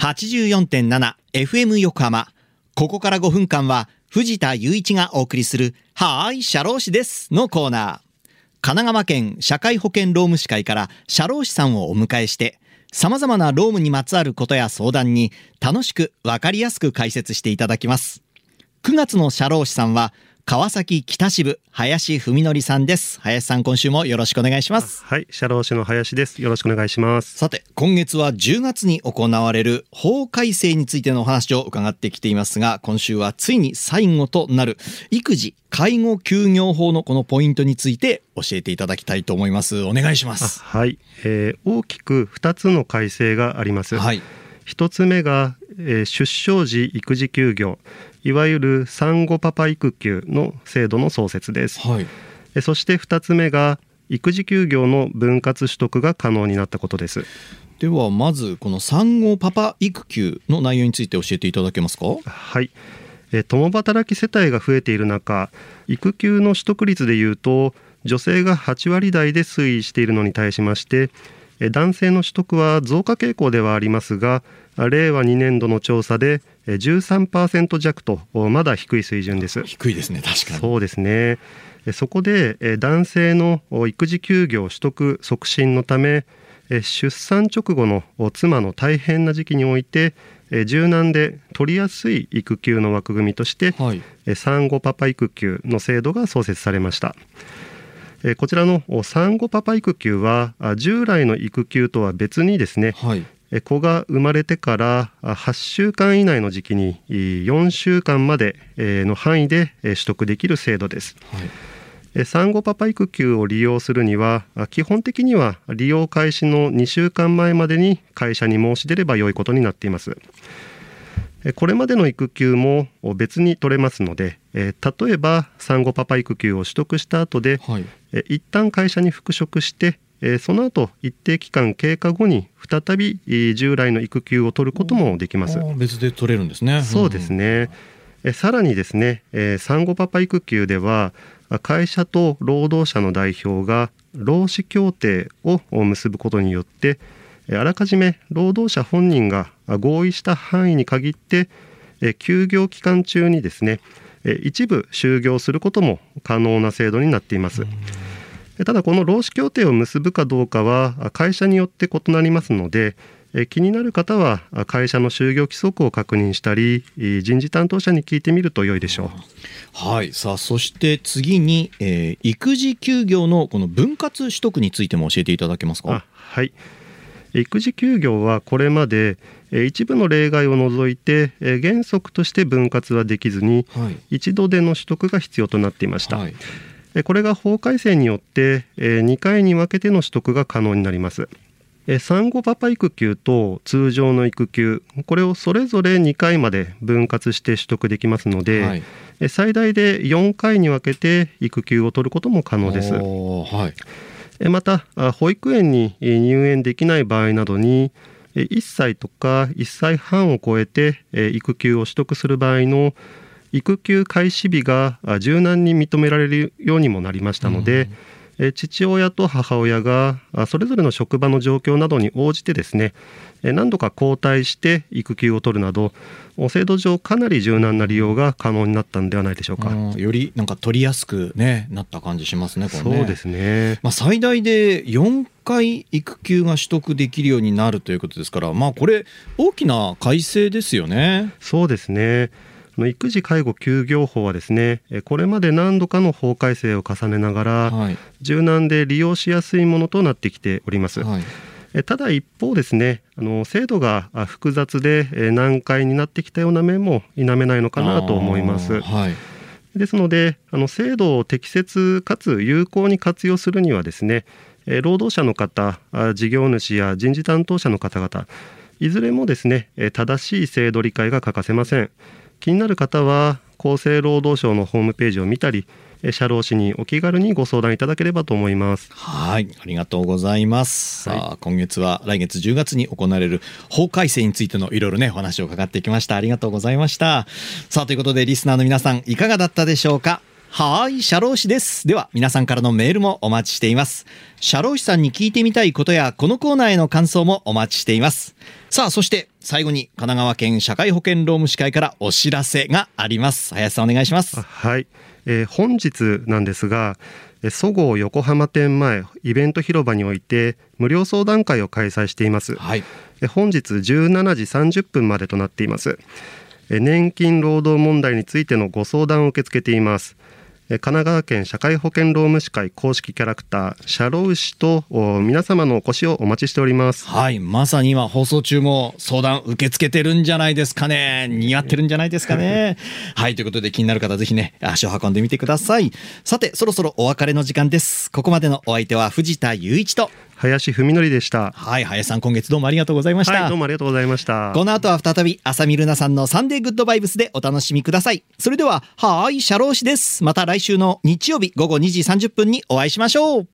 84.7FM 横浜。ここから5分間は藤田雄一がお送りするはーい、社労士ですのコーナー。神奈川県社会保険労務士会から社労士さんをお迎えして、様々な労務にまつわることや相談に楽しくわかりやすく解説していただきます。9月の社労士さんは川崎北支部林文則さんです。林さん今週もよろしくお願いします。はい、社労士の林です。よろしくお願いします。さて、今月は10月に行われる法改正についてのお話を伺ってきていますが、今週はついに最後となる育児・介護休業法のこのポイントについて教えていただきたいと思います。お願いしまあす。はい、えー大きく2つの改正があります。はい。1つ目が、えー出生時育児休業、いわゆる産後パパ育休の制度の創設です。はい。えーそして2つ目が育児休業の分割取得が可能になったことです。では、まずこの産後パパ育休の内容について教えていただけますか？はい。えー共働き世帯が増えている中、育休の取得率でいうと、女性が8割台で推移しているのに対しまして、えー男性の取得は増加傾向ではありますが、あ令和2年度の調査でえー13%弱とおまだ低い水準です。低いですね、確かに。そうですね。えそこでえ男性のお育児休業取得促進のためえ出産直後のお妻の大変な時期においてえ柔軟で取りやすい育休の枠組みとしてはい。え産後パパ育休の制度が創設されました。えこちらのお産後パパ育休はあ従来の育休とは別にですねはい。え子が生まれてからあ8週間以内の時期にい4週間までえーの範囲でえー取得できる制度です。はい。え産後パパ育休を利用するにはあ基本的には利用開始の2週間前までに会社に申し出れば良いことになっています。えこれまでの育休もお別に取れますので、え例えば産後パパ育休を取得した後ではい。え一旦会社に復職してえその後一定期間経過後に再びえー従来の育休を取ることもできます別で取れるんですね。そうですね。えさらにですね、えー産後パパ育休ではあ会社と労働者の代表が労使協定を結ぶことによってえあらかじめ労働者本人があ合意した範囲に限ってえ休業期間中にですねえ一部就業することも可能な制度になっています。えただこの労使協定を結ぶかどうかはあ会社によって異なりますのでえ気になる方はあ会社の就業規則を確認したりい人事担当者に聞いてみると良いでしょう。はい。さあ、そして次に、えー育児休業のこの分割取得についても教えていただけますか？あはい育児休業はこれまでえ一部の例外を除いてえ原則として分割はできずにはい。一度での取得が必要となっていました、はい。えこれが法改正によってえ2回に分けての取得が可能になりますえ産後パパ育休と通常の育休これをそれぞれ2回まで分割して取得できますので、はい。え最大で4回に分けて育休を取ることも可能ですはい。また保育園に入園できない場合などに1歳とか1歳半を超えて育休を取得する場合の育休開始日が柔軟に認められるようにもなりましたので、え父親と母親があそれぞれの職場の状況などに応じてですねえ何度か交代して育休を取るなどお制度上かなり柔軟な利用が可能になったんではないでしょうか。うんよりなんか取りやすくねなった感じしますね。これねそうですね。まあ、最大で4回育休が取得できるようになるということですから、まあ、これ大きな改正ですよね。そうですね。育児介護休業法はですね、えこれまで何度かの法改正を重ねながら、はい柔軟で利用しやすいものとなってきております。はいえただ一方ですね、あの制度があ複雑でえ難解になってきたような面も否めないのかなと思いますですので、あの制度を適切かつ有効に活用するにはですね、えー労働者の方、あ事業主や人事担当者の方々、いずれもですね、えー正しい制度理解が欠かせません。気になる方は厚生労働省のホームページを見たり、えー社労士にお気軽にご相談いただければと思います。はい、ありがとうございます。はいさあ、今月は来月10月に行われる法改正についてのいろいろね、お話を伺ってきました。ありがとうございました。さあ、ということで、リスナーの皆さん、いかがだったでしょうか？はーい、社労士です。では、皆さんからのメールもお待ちしています。社労士さんに聞いてみたいことや、このコーナーへの感想もお待ちしています。さあ、そして、最後に、神奈川県社会保険労務士会からお知らせがあります。林さん、お願いしますあ。はい、えー本日なんですがえーそごう横浜店前イベント広場において無料相談会を開催していますはい。えー本日17時30分までとなっていますえー年金労働問題についてのご相談を受け付けていますえー神奈川県社会保険労務士会公式キャラクター社労士とお皆様のお越しをお待ちしておりますはい。まさに今、放送中も相談受け付けてるんじゃないですかね。似合ってるんじゃないですかね。はい。ということで、気になる方、ぜひね、足を運んでみてください。さて、そろそろお別れの時間です。ここまでのお相手は藤田雄一と、林文則でしたはい。林さん、今月どうもありがとうございました。はいどうもありがとうございましたこの後は再び、浅見ルナさんのサンデーグッドバイブスでお楽しみください。それでは、はーい、社労士です。また来週の日曜日午後2時30分にお会いしましょう。